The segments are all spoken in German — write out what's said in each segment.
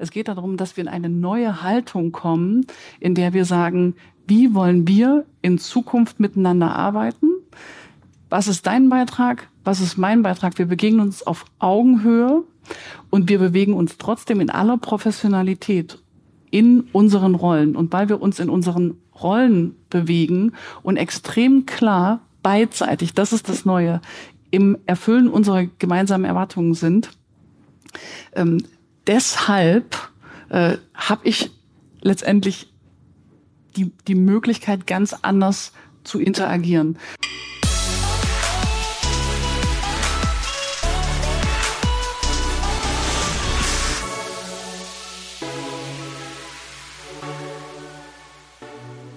Es geht darum, dass wir in eine neue Haltung kommen, in der wir sagen, wie wollen wir in Zukunft miteinander arbeiten? Was ist dein Beitrag? Was ist mein Beitrag? Wir begegnen uns auf Augenhöhe und wir bewegen uns trotzdem in aller Professionalität in unseren Rollen. Und weil wir uns in unseren Rollen bewegen und extrem klar beidseitig, das ist das Neue, im Erfüllen unserer gemeinsamen Erwartungen sind, ähm, deshalb äh, habe ich letztendlich die, die Möglichkeit, ganz anders zu interagieren.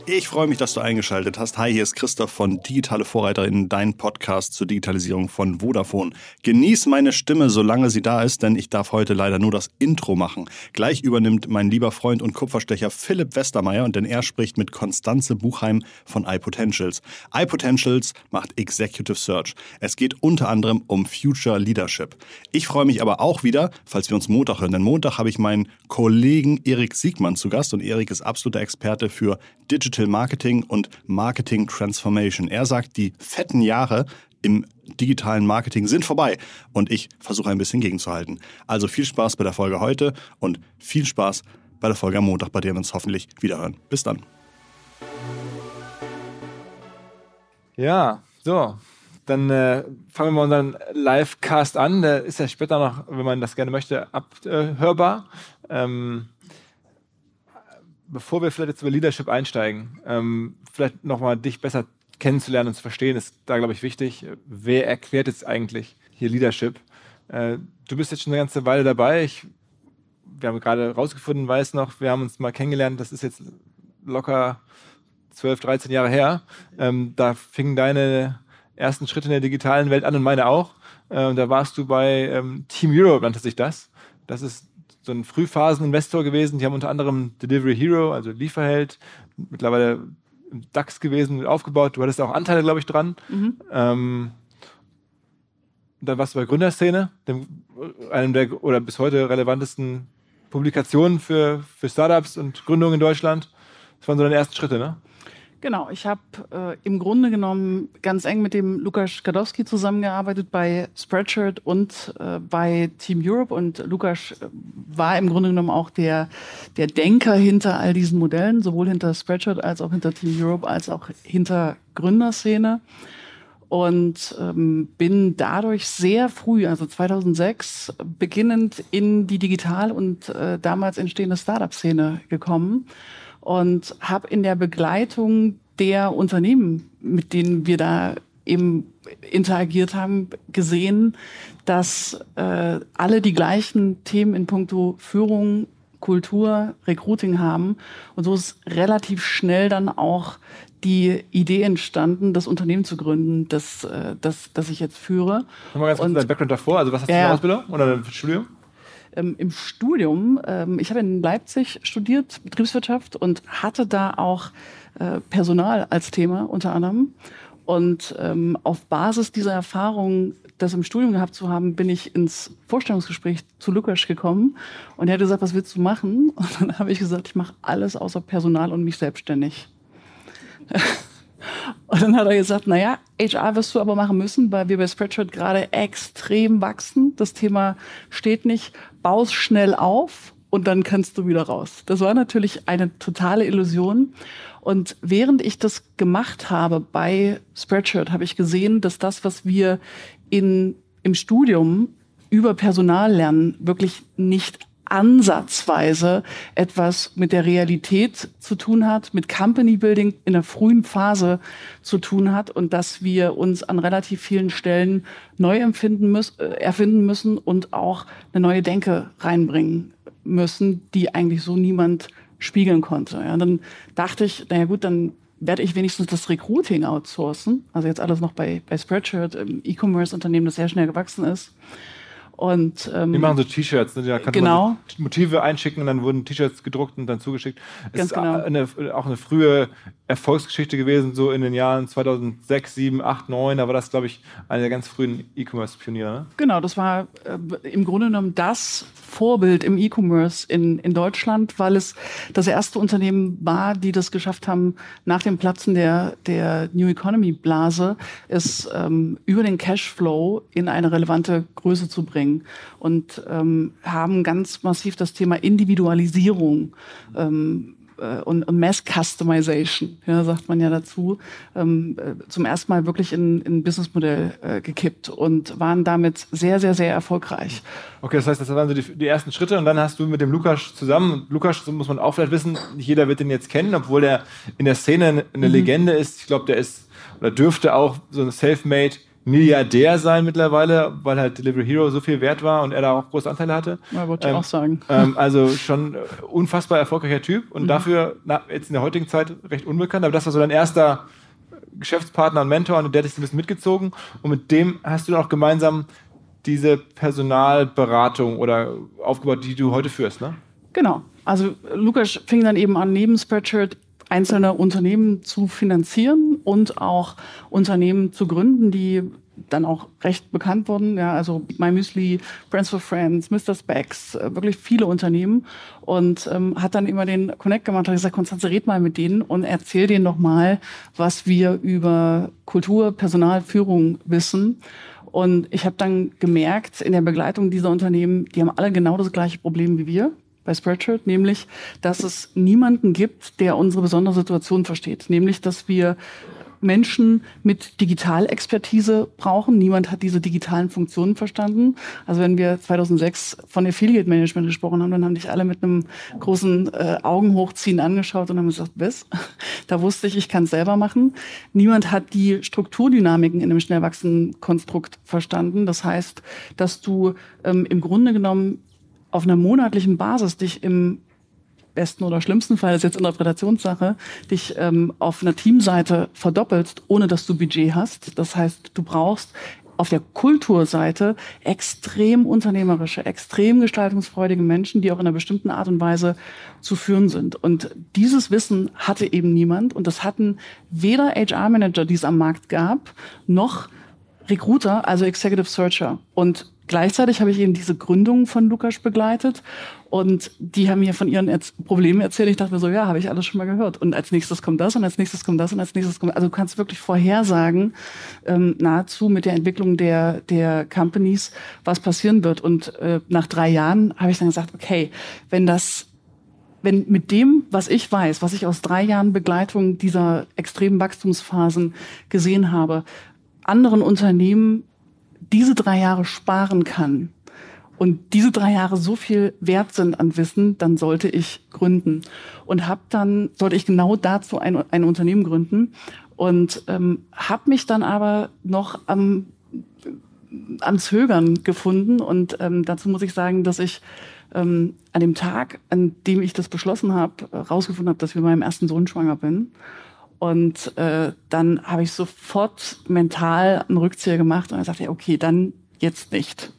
Ich freue mich, dass du eingeschaltet hast. Hi, hier ist Christoph von Digitale Vorreiterinnen, dein Podcast zur Digitalisierung von Vodafone. Genieß meine Stimme, solange sie da ist, denn ich darf heute leider nur das Intro machen. Gleich übernimmt mein lieber Freund und Kupferstecher Philipp Westermeier und denn er spricht mit Konstanze Buchheim von iPotentials. iPotentials macht Executive Search. Es geht unter anderem um Future Leadership. Ich freue mich aber auch wieder, falls wir uns Montag hören, denn Montag habe ich meinen Kollegen Erik Siegmann zu Gast und Erik ist absoluter Experte für Digital Digital Marketing und Marketing Transformation. Er sagt, die fetten Jahre im digitalen Marketing sind vorbei und ich versuche ein bisschen gegenzuhalten. Also viel Spaß bei der Folge heute und viel Spaß bei der Folge am Montag, bei der wir uns hoffentlich wiederhören. Bis dann. Ja, so. Dann äh, fangen wir mal unseren Live-Cast an. Der ist ja später noch, wenn man das gerne möchte, abhörbar. Ähm, bevor wir vielleicht jetzt über Leadership einsteigen, ähm, vielleicht nochmal dich besser kennenzulernen und zu verstehen, ist da, glaube ich, wichtig. Wer erklärt jetzt eigentlich hier Leadership? Äh, du bist jetzt schon eine ganze Weile dabei. Ich, wir haben gerade rausgefunden, weiß noch, wir haben uns mal kennengelernt, das ist jetzt locker 12, 13 Jahre her. Ähm, da fingen deine ersten Schritte in der digitalen Welt an und meine auch. Äh, da warst du bei ähm, Team Europe, nannte sich das. Das ist so ein Frühphasen-Investor gewesen. Die haben unter anderem Delivery Hero, also Lieferheld, mittlerweile im DAX gewesen, aufgebaut. Du hattest auch Anteile, glaube ich, dran. Mhm. Ähm, dann warst du bei Gründerszene, dem, einem der oder bis heute relevantesten Publikationen für, für Startups und Gründungen in Deutschland. Das waren so deine ersten Schritte, ne? Genau, ich habe äh, im Grunde genommen ganz eng mit dem Lukas Gadowski zusammengearbeitet bei Spreadshirt und äh, bei Team Europe. Und Lukas äh, war im Grunde genommen auch der, der Denker hinter all diesen Modellen, sowohl hinter Spreadshirt als auch hinter Team Europe als auch hinter Gründerszene. Und ähm, bin dadurch sehr früh, also 2006, beginnend in die Digital- und äh, damals entstehende Startup-Szene gekommen und habe in der Begleitung der Unternehmen, mit denen wir da eben interagiert haben, gesehen, dass äh, alle die gleichen Themen in puncto Führung, Kultur, Recruiting haben. Und so ist relativ schnell dann auch die Idee entstanden, das Unternehmen zu gründen, das, äh, das, das ich jetzt führe. Nochmal ganz kurz dein Background davor. Also was hast du ja, für Ausbildung oder ein Studium? Ähm, im Studium, ähm, ich habe in Leipzig studiert, Betriebswirtschaft und hatte da auch äh, Personal als Thema unter anderem. Und ähm, auf Basis dieser Erfahrung, das im Studium gehabt zu haben, bin ich ins Vorstellungsgespräch zu Lukas gekommen und er hat gesagt, was willst du machen? Und dann habe ich gesagt, ich mache alles außer Personal und mich selbstständig. Und dann hat er gesagt, naja, HR wirst du aber machen müssen, weil wir bei Spreadshirt gerade extrem wachsen. Das Thema steht nicht, baust schnell auf und dann kannst du wieder raus. Das war natürlich eine totale Illusion. Und während ich das gemacht habe bei Spreadshirt, habe ich gesehen, dass das, was wir in, im Studium über Personal lernen, wirklich nicht ansatzweise etwas mit der Realität zu tun hat, mit Company Building in der frühen Phase zu tun hat und dass wir uns an relativ vielen Stellen neu empfinden müssen, äh, erfinden müssen und auch eine neue Denke reinbringen müssen, die eigentlich so niemand spiegeln konnte. Ja, dann dachte ich, naja gut, dann werde ich wenigstens das Recruiting outsourcen. Also jetzt alles noch bei, bei Spreadshirt, im E-Commerce-Unternehmen, das sehr schnell gewachsen ist Und, ähm, die machen so T-Shirts, ne? da kann genau. man so Motive einschicken und dann wurden T-Shirts gedruckt und dann zugeschickt. Es ist genau. eine, auch eine frühe Erfolgsgeschichte gewesen, so in den Jahren 2006, 7, 8, 9. Da war das, glaube ich, einer der ganz frühen E-Commerce-Pioniere. Ne? Genau, das war äh, im Grunde genommen das Vorbild im E-Commerce in, in Deutschland, weil es das erste Unternehmen war, die das geschafft haben, nach dem Platzen der, der New Economy-Blase, es ähm, über den Cashflow in eine relevante Größe zu bringen und ähm, haben ganz massiv das Thema Individualisierung ähm, äh, und, und Mass Customization, ja, sagt man ja dazu, ähm, äh, zum ersten Mal wirklich in, in ein Businessmodell äh, gekippt und waren damit sehr, sehr, sehr erfolgreich. Okay, das heißt, das waren so die, die, ersten Schritte und dann hast du mit dem Lukas zusammen, Lukas, so muss man auch vielleicht wissen, nicht jeder wird den jetzt kennen, obwohl der in der Szene eine mhm. Legende ist. Ich glaube, der ist oder dürfte auch so ein Selfmade Milliardär sein mittlerweile, weil halt Delivery Hero so viel wert war und er da auch große Anteile hatte. Ja, wollte ähm, ich auch sagen. Ähm, also schon unfassbar erfolgreicher Typ und mhm. dafür na, jetzt in der heutigen Zeit recht unbekannt. Aber das war so dein erster Geschäftspartner und Mentor und der hat dich ein bisschen mitgezogen und mit dem hast du dann auch gemeinsam diese Personalberatung oder aufgebaut, die du heute führst, ne? Genau. Also Lukas fing dann eben an, neben Spreadshirt einzelne Unternehmen zu finanzieren und auch Unternehmen zu gründen, die dann auch recht bekannt wurden. Ja, also My Müsli, Friends for Friends, Mr. Specs, äh, wirklich viele Unternehmen. Und ähm, hat dann immer den Connect gemacht, hat gesagt, Konstanze, red mal mit denen und erzähl denen noch mal, was wir über Kultur, Personal, Führung wissen. Und ich habe dann gemerkt, in der Begleitung dieser Unternehmen, die haben alle genau das gleiche Problem wie wir bei Spreadshirt, nämlich, dass es niemanden gibt, der unsere besondere Situation versteht. Nämlich, dass wir Menschen mit Digitalexpertise brauchen. Niemand hat diese digitalen Funktionen verstanden. Also wenn wir 2006 von Affiliate Management gesprochen haben, dann haben dich alle mit einem großen äh, Augenhochziehen angeschaut und haben gesagt, was? Da wusste ich, ich kann es selber machen. Niemand hat die Strukturdynamiken in einem schnell wachsenden Konstrukt verstanden. Das heißt, dass du ähm, im Grunde genommen auf einer monatlichen Basis dich im besten oder schlimmsten Fall, das ist jetzt Interpretationssache, dich ähm, auf einer Teamseite verdoppelst, ohne dass du Budget hast. Das heißt, du brauchst auf der Kulturseite extrem unternehmerische, extrem gestaltungsfreudige Menschen, die auch in einer bestimmten Art und Weise zu führen sind. Und dieses Wissen hatte eben niemand und das hatten weder HR-Manager, die es am Markt gab, noch Recruiter, also Executive Searcher. Und gleichzeitig habe ich eben diese Gründung von Lukas begleitet und die haben mir von ihren Erz Problemen erzählt. Ich dachte mir so, ja, habe ich alles schon mal gehört. Und als nächstes kommt das und als nächstes kommt das und als nächstes kommt. Also du kannst wirklich vorhersagen, ähm, nahezu mit der Entwicklung der der Companies, was passieren wird. Und äh, nach drei Jahren habe ich dann gesagt, okay, wenn das wenn mit dem, was ich weiß, was ich aus drei Jahren Begleitung dieser extremen Wachstumsphasen gesehen habe, anderen Unternehmen diese drei Jahre sparen kann und diese drei Jahre so viel wert sind an Wissen, dann sollte ich gründen. Und habe dann, sollte ich genau dazu ein, ein Unternehmen gründen und ähm, habe mich dann aber noch am, am Zögern gefunden. Und ähm, dazu muss ich sagen, dass ich ähm, an dem Tag, an dem ich das beschlossen habe, rausgefunden habe, dass ich mit meinem ersten Sohn schwanger bin. Und äh, dann habe ich sofort mental einen Rückzieher gemacht und dann sagte, okay, dann jetzt nicht.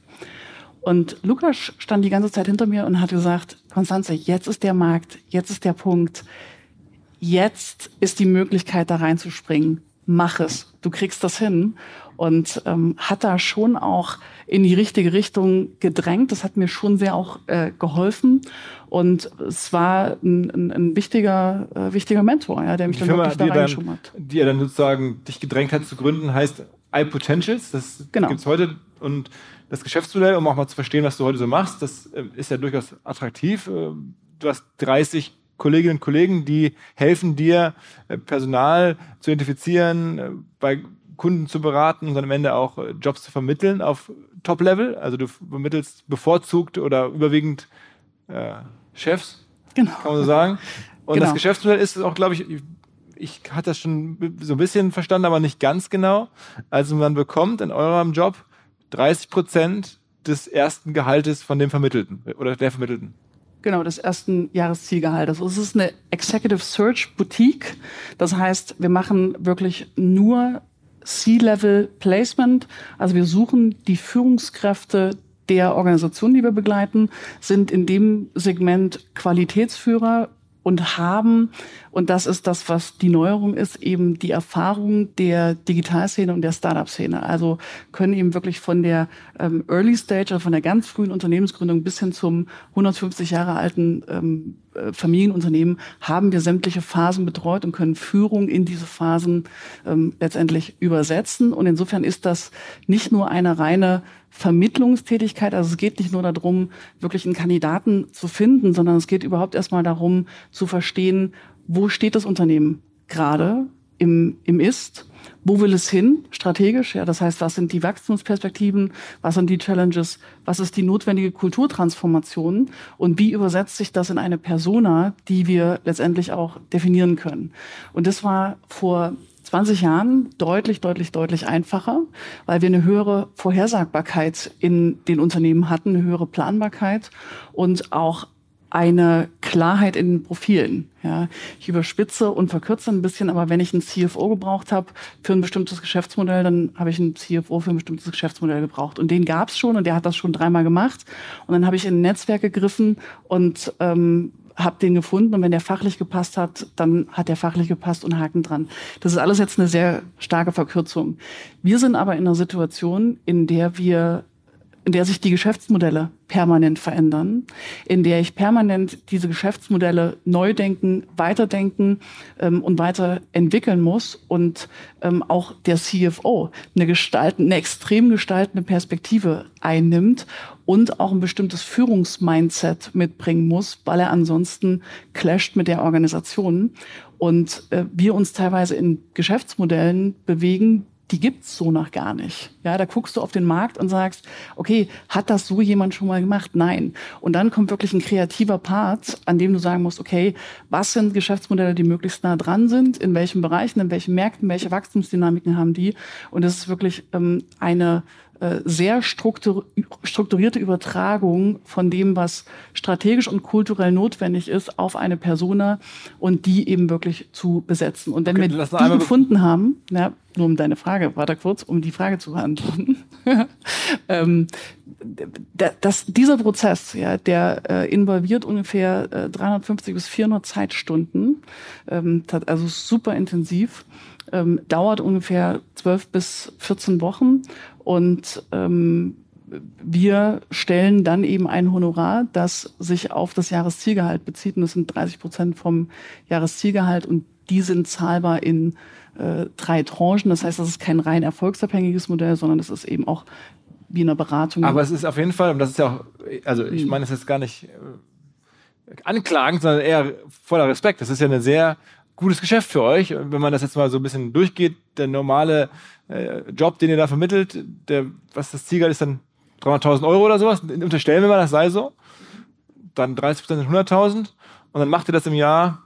Und Lukas stand die ganze Zeit hinter mir und hat gesagt, Konstanze, jetzt ist der Markt, jetzt ist der Punkt, jetzt ist die Möglichkeit, da reinzuspringen. Mach es, du kriegst das hin. Und ähm, hat da schon auch in die richtige Richtung gedrängt. Das hat mir schon sehr auch äh, geholfen. Und es war ein, ein, ein wichtiger, äh, wichtiger Mentor, ja, der mich die dann Firma, wirklich da reingeschoben hat. Die er dann sozusagen dich gedrängt hat zu gründen, heißt iPotentials. Das genau. gibt es heute. Und das Geschäftsmodell, um auch mal zu verstehen, was du heute so machst, das äh, ist ja durchaus attraktiv. Äh, du hast 30 Kolleginnen und Kollegen, die helfen dir, äh, Personal zu identifizieren, bei Kunden zu beraten und dann am Ende auch Jobs zu vermitteln auf Top-Level. Also du vermittelst bevorzugt oder überwiegend äh, Chefs, genau. kann man so sagen. Und genau. das Geschäftsmodell ist auch, glaube ich, ich hatte das schon so ein bisschen verstanden, aber nicht ganz genau. Also man bekommt in eurem Job 30 Prozent des ersten Gehaltes von dem Vermittelten oder der Vermittelten. Genau, des ersten Jahreszielgehaltes. Es ist eine Executive Search Boutique. Das heißt, wir machen wirklich nur C-Level Placement. Also wir suchen die Führungskräfte der Organisationen, die wir begleiten, sind in dem Segment Qualitätsführer und haben, und das ist das, was die Neuerung ist, eben die Erfahrung der Digitalszene und der Startup-Szene. Also können eben wirklich von der ähm, Early Stage, also von der ganz frühen Unternehmensgründung bis hin zum 150 Jahre alten ähm, äh, Familienunternehmen haben wir sämtliche Phasen betreut und können Führung in diese Phasen ähm, letztendlich übersetzen. Und insofern ist das nicht nur eine reine Vermittlungstätigkeit. Also es geht nicht nur darum, wirklich einen Kandidaten zu finden, sondern es geht überhaupt erstmal darum zu verstehen, wo steht das Unternehmen gerade im, im Ist, wo will es hin? Strategisch? Ja, das heißt, was sind die Wachstumsperspektiven, was sind die Challenges, was ist die notwendige Kulturtransformation? Und wie übersetzt sich das in eine Persona, die wir letztendlich auch definieren können? Und das war vor 20 Jahren deutlich, deutlich, deutlich einfacher, weil wir eine höhere Vorhersagbarkeit in den Unternehmen hatten, eine höhere Planbarkeit und auch eine Klarheit in den Profilen. Ja, ich überspitze und verkürze ein bisschen, aber wenn ich einen CFO gebraucht habe für ein bestimmtes Geschäftsmodell, dann habe ich einen CFO für ein bestimmtes Geschäftsmodell gebraucht. Und den gab es schon und der hat das schon dreimal gemacht. Und dann habe ich in ein Netzwerk gegriffen und ähm, habe den gefunden und wenn der fachlich gepasst hat, dann hat der fachlich gepasst und Haken dran. Das ist alles jetzt eine sehr starke Verkürzung. Wir sind aber in einer Situation, in der wir in der sich die Geschäftsmodelle permanent verändern, in der ich permanent diese Geschäftsmodelle neu denken, weiterdenken ähm, und weiterentwickeln muss und ähm, auch der CFO eine gestalten, eine extrem gestaltende Perspektive einnimmt und auch ein bestimmtes Führungsmindset mitbringen muss, weil er ansonsten clasht mit der Organisation. Und äh, wir uns teilweise in Geschäftsmodellen bewegen, die gibt's so noch gar nicht. Ja, da guckst du auf den Markt und sagst, okay, hat das so jemand schon mal gemacht? Nein. Und dann kommt wirklich ein kreativer Part, an dem du sagen musst, okay, was sind Geschäftsmodelle, die möglichst nah dran sind? In welchen Bereichen, in welchen Märkten, welche Wachstumsdynamiken haben die? Und das ist wirklich ähm, eine sehr strukturierte Übertragung von dem, was strategisch und kulturell notwendig ist, auf eine Persona und die eben wirklich zu besetzen. Und wenn okay, wir die gefunden haben, ja, nur um deine Frage, warte kurz, um die Frage zu beantworten. ähm, das, dieser Prozess, ja, der äh, involviert ungefähr äh, 350 bis 400 Zeitstunden, ähm, also super intensiv, ähm, dauert ungefähr 12 bis 14 Wochen und ähm, wir stellen dann eben ein Honorar, das sich auf das Jahreszielgehalt bezieht. Und das sind 30 Prozent vom Jahreszielgehalt und die sind zahlbar in äh, drei Tranchen. Das heißt, das ist kein rein erfolgsabhängiges Modell, sondern es ist eben auch wie eine Beratung. Aber es ist auf jeden Fall, und das ist ja auch, also ich hm. meine, es ist gar nicht äh, anklagend, sondern eher voller Respekt. Das ist ja ein sehr gutes Geschäft für euch. Wenn man das jetzt mal so ein bisschen durchgeht, der normale äh, Job, den ihr da vermittelt, der, was das Zielgehalt ist, dann 300.000 Euro oder sowas. Unterstellen wir mal, das sei so. Dann 30% sind 100.000. Und dann macht ihr das im Jahr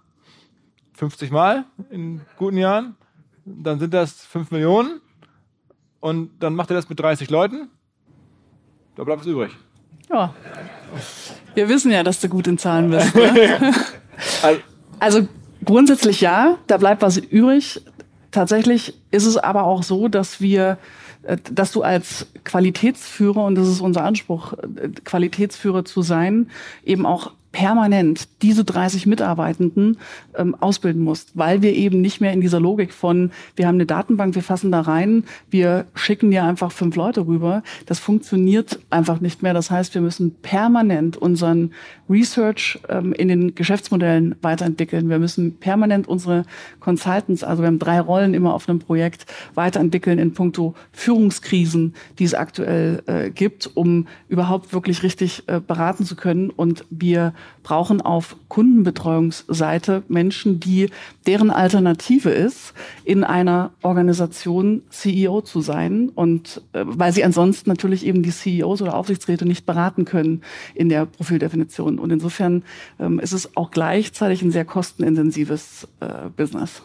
50 Mal in guten Jahren. Dann sind das 5 Millionen. Und dann macht ihr das mit 30 Leuten. Da bleibt es übrig. Ja. Wir wissen ja, dass du gut in Zahlen bist. Ne? also grundsätzlich ja, da bleibt was übrig. Tatsächlich ist es aber auch so, dass wir, äh, dass du als Qualitätsführer, und das ist unser Anspruch, äh, Qualitätsführer zu sein, eben auch permanent diese 30 Mitarbeitenden ähm, ausbilden musst, weil wir eben nicht mehr in dieser Logik von, wir haben eine Datenbank, wir fassen da rein, wir schicken dir einfach fünf Leute rüber. Das funktioniert einfach nicht mehr. Das heißt, wir müssen permanent unseren Research ähm, in den Geschäftsmodellen weiterentwickeln. Wir müssen permanent unsere Consultants, also wir haben drei Rollen immer auf einem Projekt, weiterentwickeln in puncto Führungskrisen, die es aktuell äh, gibt, um überhaupt wirklich richtig äh, beraten zu können. Und wir brauchen auf Kundenbetreuungsseite Menschen, die deren Alternative ist, in einer Organisation CEO zu sein und äh, weil sie ansonsten natürlich eben die CEOs oder Aufsichtsräte nicht beraten können in der Profildefinition. Und insofern ähm, ist es auch gleichzeitig ein sehr kostenintensives äh, Business.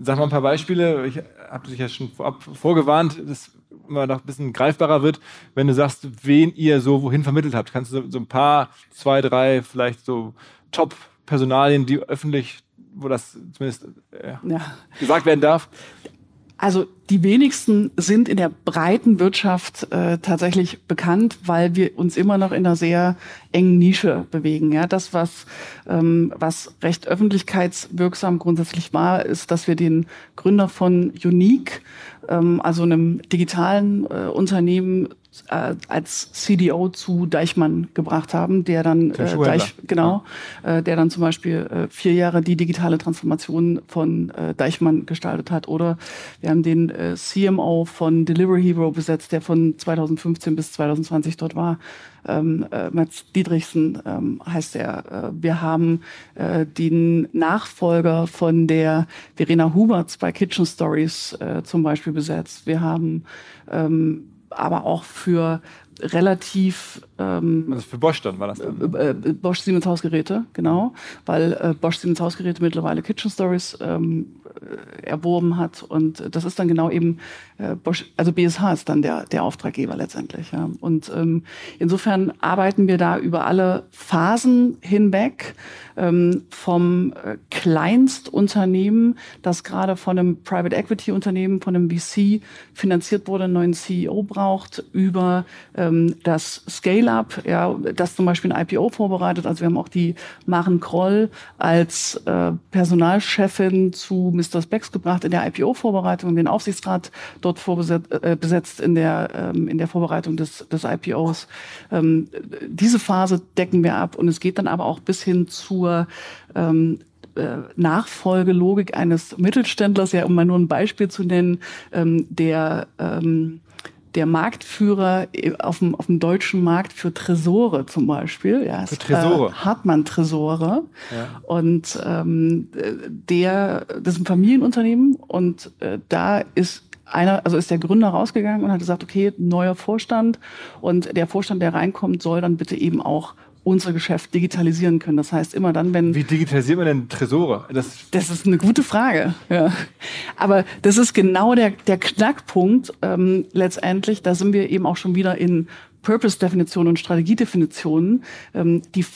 Sag mal ein paar Beispiele. Ich habe dich ja schon vorab vorgewarnt. Das immer noch ein bisschen greifbarer wird, wenn du sagst, wen ihr so wohin vermittelt habt. Kannst du so, ein paar, zwei, drei, vielleicht so Top-Personalien, die öffentlich, wo das zumindest äh, ja. gesagt werden darf? Also die wenigsten sind in der breiten Wirtschaft äh, tatsächlich bekannt, weil wir uns immer noch in einer sehr engen Nische bewegen. Ja, das was ähm, was recht öffentlichkeitswirksam grundsätzlich war, ist, dass wir den Gründer von Unique, ähm, also einem digitalen äh, Unternehmen, äh, als CDO zu Deichmann gebracht haben, der dann äh, Deich, genau, ja. äh, der dann zum Beispiel äh, vier Jahre die digitale Transformation von äh, Deichmann gestaltet hat. Oder wir haben den äh, CMO von Delivery Hero besetzt, der von 2015 bis 2020 dort war. Ähm, äh, Mats Dietrichsen ähm, heißt er. Äh, wir haben äh, den Nachfolger von der Verena Huberts bei Kitchen Stories äh, zum Beispiel besetzt. Wir haben ähm, aber auch für relativ ähm, also für Bosch dann war das dann? Äh, äh, Bosch Siemens Hausgeräte genau weil äh, Bosch Siemens Hausgeräte mittlerweile Kitchen Stories ähm, äh, erworben hat und das ist dann genau eben äh, Bosch also BSH ist dann der der Auftraggeber letztendlich ja und ähm, insofern arbeiten wir da über alle Phasen hinweg ähm, vom äh, Kleinstunternehmen, das gerade von einem Private Equity Unternehmen, von einem VC finanziert wurde, einen neuen CEO braucht, über ähm, das Scale-up, ja, das zum Beispiel ein IPO vorbereitet. Also wir haben auch die Maren Kroll als äh, Personalchefin zu Mr. Specs gebracht in der IPO-Vorbereitung, den Aufsichtsrat dort vorbesetzt, äh, besetzt in der, ähm, in der Vorbereitung des, des IPOs. Ähm, diese Phase decken wir ab und es geht dann aber auch bis hin zu zur ähm, äh, Nachfolgelogik eines Mittelständlers, ja, um mal nur ein Beispiel zu nennen, ähm, der ähm, der Marktführer äh, auf dem, auf dem deutschen Markt für Tresore zum Beispiel. Ja, für Tresore. Äh, Hartmann-Tresore. Ja. Und ähm, der, das ist ein Familienunternehmen und äh, da ist einer, also ist der Gründer rausgegangen und hat gesagt, okay, neuer Vorstand und der Vorstand, der reinkommt, soll dann bitte eben auch unser Geschäft digitalisieren können. Das heißt, immer dann, wenn. Wie digitalisieren wir denn Tresore? Das, das ist eine gute Frage. Ja. Aber das ist genau der, der Knackpunkt ähm, letztendlich. Da sind wir eben auch schon wieder in Purpose-Definitionen und Strategiedefinitionen. Ähm, die,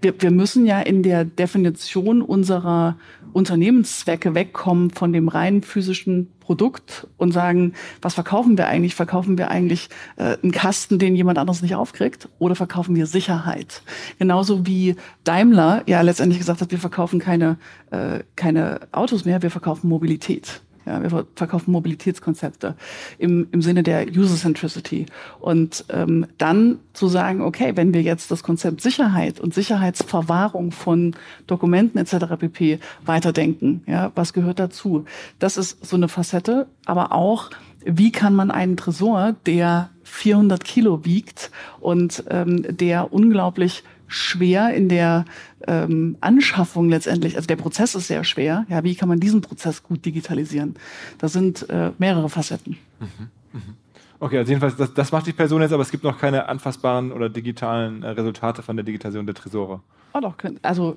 wir, wir müssen ja in der Definition unserer Unternehmenszwecke wegkommen von dem rein physischen Produkt und sagen, was verkaufen wir eigentlich? Verkaufen wir eigentlich äh, einen Kasten, den jemand anderes nicht aufkriegt? Oder verkaufen wir Sicherheit? Genauso wie Daimler ja letztendlich gesagt hat, wir verkaufen keine, äh, keine Autos mehr, wir verkaufen Mobilität. Ja, wir verkaufen Mobilitätskonzepte im, im Sinne der User-Centricity. Und ähm, dann zu sagen, okay, wenn wir jetzt das Konzept Sicherheit und Sicherheitsverwahrung von Dokumenten etc. pp. weiterdenken, ja, was gehört dazu? Das ist so eine Facette, aber auch, wie kann man einen Tresor, der 400 Kilo wiegt und ähm, der unglaublich schwer in der ähm, Anschaffung letztendlich, also der Prozess ist sehr schwer. Ja, wie kann man diesen Prozess gut digitalisieren? Das sind äh, mehrere Facetten. Mhm. Mhm. Okay, also jedenfalls, das, das, macht die Person jetzt, aber es gibt noch keine anfassbaren oder digitalen äh, Resultate von der Digitalisierung der Tresore. Oh doch, also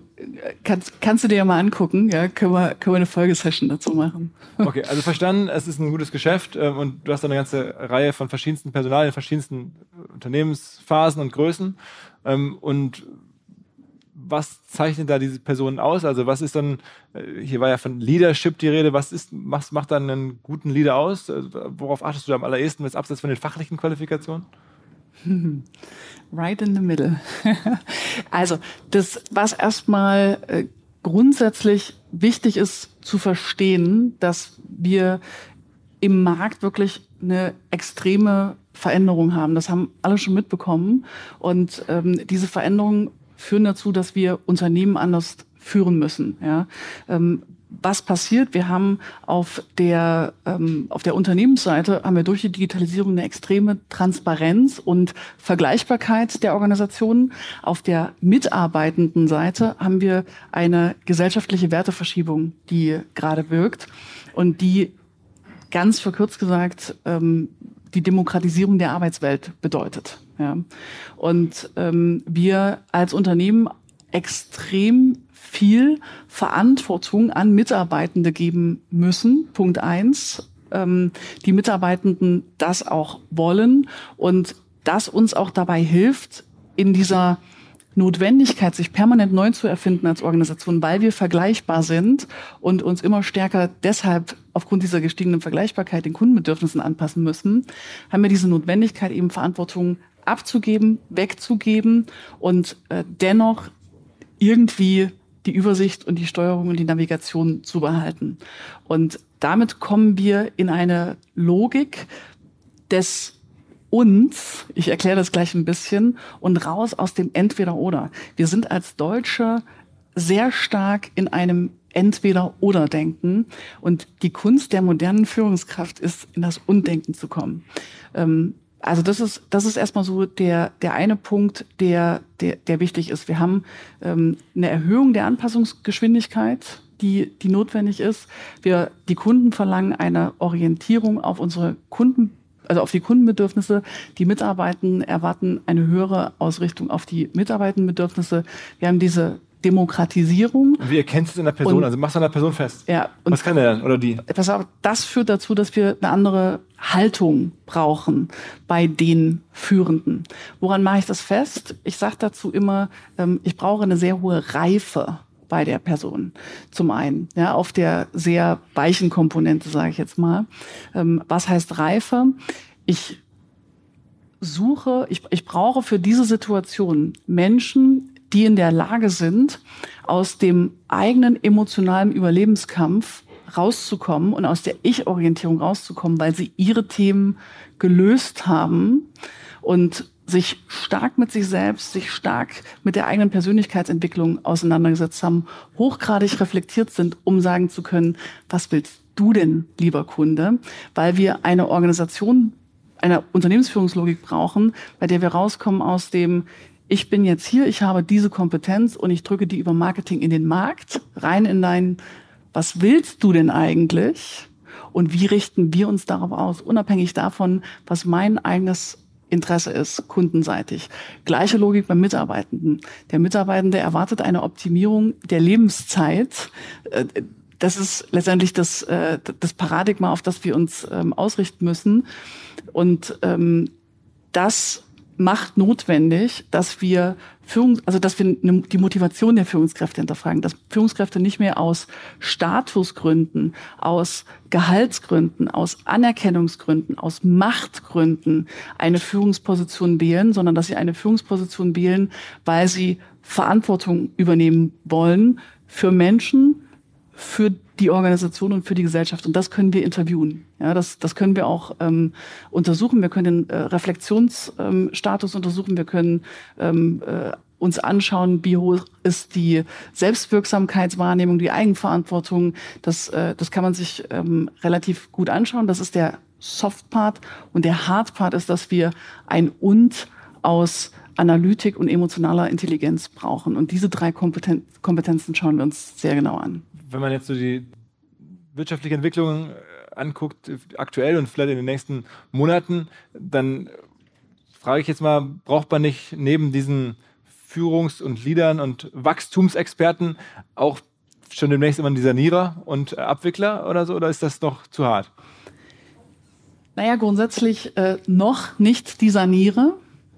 kannst, kannst du dir ja mal angucken, ja, können wir, können wir eine Folgesession dazu machen. Okay, also verstanden, es ist ein gutes Geschäft ähm, und du hast eine ganze Reihe von verschiedensten Personal in verschiedensten Unternehmensphasen und Größen. Ähm, und was zeichnet da diese Personen aus? Also was ist dann, äh, hier war ja von Leadership die Rede, was ist, was macht dann einen guten Leader aus? Also, worauf achtest du am allerersten, jetzt abseits von den fachlichen Qualifikationen? Right in the middle. also das, was erstmal äh, grundsätzlich wichtig ist zu verstehen, dass wir im Markt wirklich eine extreme Veränderung haben. Das haben alle schon mitbekommen. Und ähm, diese Veränderungen führen dazu, dass wir Unternehmen anders führen müssen. Ja? Ähm, was passiert? Wir haben auf der, ähm, auf der Unternehmensseite haben wir durch die Digitalisierung eine extreme Transparenz und Vergleichbarkeit der Organisationen. Auf der mitarbeitenden Seite haben wir eine gesellschaftliche Werteverschiebung, die gerade wirkt und die ganz verkürzt gesagt ähm, die Demokratisierung der Arbeitswelt bedeutet. Ja. Und ähm, wir als Unternehmen extrem viel Verantwortung an Mitarbeitende geben müssen. Punkt eins. Ähm, die Mitarbeitenden das auch wollen und das uns auch dabei hilft, in dieser Notwendigkeit, sich permanent neu zu erfinden als Organisation, weil wir vergleichbar sind und uns immer stärker deshalb aufgrund dieser gestiegenen Vergleichbarkeit den Kundenbedürfnissen anpassen müssen, haben wir diese Notwendigkeit, eben Verantwortung abzugeben, wegzugeben und äh, dennoch irgendwie die Übersicht und die Steuerung und die Navigation zu behalten. Und damit kommen wir in eine Logik des uns, ich erkläre das gleich ein bisschen, und raus aus dem Entweder-Oder. Wir sind als Deutsche sehr stark in einem Entweder-Oder-Denken. Und die Kunst der modernen Führungskraft ist, in das Undenken zu kommen. Ähm, also das ist, das ist erstmal so der, der eine Punkt, der, der, der wichtig ist. Wir haben ähm, eine Erhöhung der Anpassungsgeschwindigkeit, die, die notwendig ist. Wir, die Kunden verlangen eine Orientierung auf unsere Kunden also auf die Kundenbedürfnisse. Die Mitarbeitenden erwarten eine höhere Ausrichtung auf die Mitarbeitendenbedürfnisse. Wir haben diese Demokratisierung. Und wie erkennst du es in der Person? Und, also machst du an der Person fest? Ja. Was kann der dann oder die? Pass auf, das führt dazu, dass wir eine andere Haltung brauchen bei den Führenden. Woran mache ich das fest? Ich sage dazu immer, ähm, ich brauche eine sehr hohe Reife bei der Person. Zum einen, ja, auf der sehr weichen Komponente, sage ich jetzt mal. Ähm, was heißt Reife? Ich suche, ich, ich brauche für diese Situation Menschen, die in der Lage sind, aus dem eigenen emotionalen Überlebenskampf rauszukommen und aus der Ich-Orientierung rauszukommen, weil sie ihre Themen gelöst haben und sich stark mit sich selbst, sich stark mit der eigenen Persönlichkeitsentwicklung auseinandergesetzt haben, hochgradig reflektiert sind, um sagen zu können, was willst du denn, lieber Kunde? Weil wir eine Organisation, eine Unternehmensführungslogik brauchen, bei der wir rauskommen aus dem, ich bin jetzt hier, ich habe diese Kompetenz und ich drücke die über Marketing in den Markt, rein in dein, was willst du denn eigentlich? Und wie richten wir uns darauf aus, unabhängig davon, was mein eigenes Interesse ist, kundenseitig. Gleiche Logik beim Mitarbeitenden. Der Mitarbeitende erwartet eine Optimierung der Lebenszeit. Äh, das ist letztendlich das, äh, das Paradigma, auf das wir uns ähm, ausrichten müssen. Und ähm, das macht notwendig, dass wir Führung, also dass wir die Motivation der Führungskräfte hinterfragen, dass Führungskräfte nicht mehr aus Statusgründen, aus Gehaltsgründen, aus Anerkennungsgründen, aus Machtgründen eine Führungsposition wählen, sondern dass sie eine Führungsposition wählen, weil sie Verantwortung übernehmen wollen für Menschen, für die Organisation und für die Gesellschaft. Und das können wir interviewen. Ja, das, das können wir auch ähm, untersuchen. Wir können den äh, Reflexionsstatus ähm, untersuchen. Wir können ähm, äh, uns anschauen, wie hoch ist die Selbstwirksamkeitswahrnehmung, die Eigenverantwortung. Das, äh, das kann man sich ähm, relativ gut anschauen. Das ist der Soft-Part. Und der Hard-Part ist, dass wir ein Und aus Analytik und emotionaler Intelligenz brauchen. Und diese drei Kompeten Kompetenzen schauen wir uns sehr genau an wenn man jetzt so die wirtschaftliche Entwicklung äh, anguckt, aktuell und vielleicht in den nächsten Monaten, dann frage ich jetzt mal, braucht man nicht neben diesen Führungs- und Leadern und Wachstumsexperten auch schon demnächst immer einen Sanierer und Abwickler oder so, oder ist das noch zu hart? Naja, grundsätzlich äh, noch nicht die Sanierer,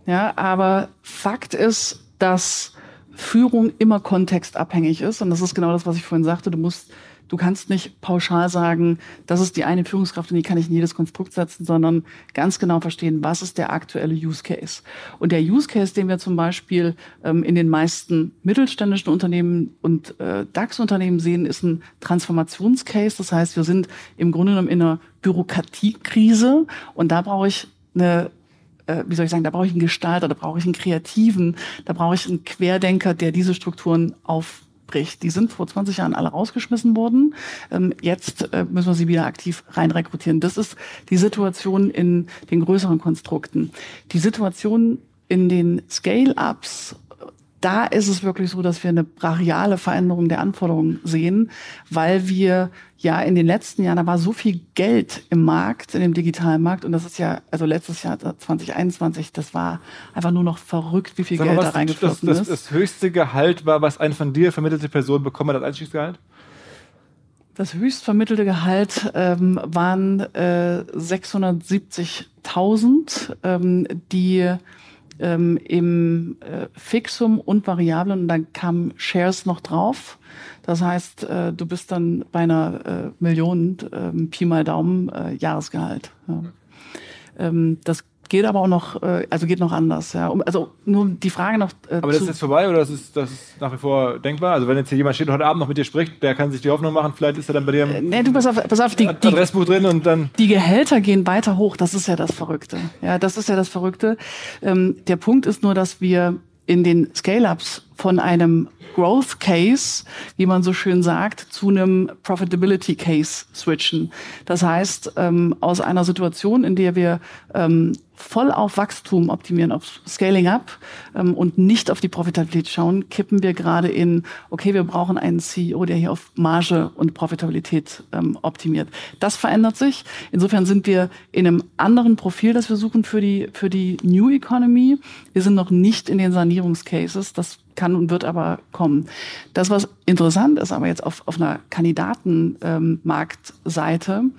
ja, aber Fakt ist, dass Führung immer kontextabhängig ist. Und das ist genau das, was ich vorhin sagte. Du musst, du kannst nicht pauschal sagen, das ist die eine Führungskraft und die kann ich in jedes Konstrukt setzen, sondern ganz genau verstehen, was ist der aktuelle Use Case. Und der Use Case, den wir zum Beispiel ähm, in den meisten mittelständischen Unternehmen und äh, DAX-Unternehmen sehen, ist ein Transformationscase. Das heißt, wir sind im Grunde genommen in einer Bürokratiekrise und da brauche ich eine äh, wie soll ich sagen, da brauche ich einen Gestalter, da brauche ich einen Kreativen, da brauche ich einen Querdenker, der diese Strukturen aufbricht. Die sind vor 20 Jahren alle rausgeschmissen worden. Ähm, jetzt äh, müssen wir sie wieder aktiv reinrekrutieren. Das ist die Situation in den größeren Konstrukten. Die Situation in den Scale-Ups da ist es wirklich so, dass wir eine brachiale Veränderung der Anforderungen sehen, weil wir ja in den letzten Jahren, da war so viel Geld im Markt, in dem digitalen Markt, und das ist ja, also letztes Jahr 2021, das war einfach nur noch verrückt, wie viel Sag Geld mal, da reingeflossen das, das, ist. Das höchste Gehalt war, was eine von dir vermittelte Person bekommen hat als Einstiegsgehalt? Das höchst vermittelte Gehalt ähm, waren äh, 670.000, ähm, die ähm, im äh, Fixum und Variablen und dann kamen Shares noch drauf. Das heißt, äh, du bist dann bei einer äh, Million äh, Pi mal Daumen äh, Jahresgehalt. Ja. Ähm, das geht aber auch noch, äh, also geht noch anders. Ja. Also nur die Frage noch. Äh, aber das ist jetzt vorbei oder das ist, das ist nach wie vor denkbar? Also wenn jetzt hier jemand steht und heute Abend noch mit dir spricht, der kann sich die Hoffnung machen, vielleicht ist er dann bei dir äh, nee, du pass auf, pass auf die, Adressbuch drin und dann. Die Gehälter gehen weiter hoch, das ist ja das Verrückte. Ja, das ist ja das Verrückte. Ähm, der Punkt ist nur, dass wir in den Scale-Ups von einem Growth Case, wie man so schön sagt, zu einem Profitability Case switchen. Das heißt, ähm, aus einer Situation, in der wir ähm, voll auf Wachstum optimieren, auf Scaling up ähm, und nicht auf die Profitabilität schauen, kippen wir gerade in, okay, wir brauchen einen CEO, der hier auf Marge und Profitabilität ähm, optimiert. Das verändert sich. Insofern sind wir in einem anderen Profil, das wir suchen für die, für die New Economy. Wir sind noch nicht in den Sanierungscases. Das kann und wird aber kommen. Das, was interessant ist, aber jetzt auf, auf einer Kandidatenmarktseite, ähm,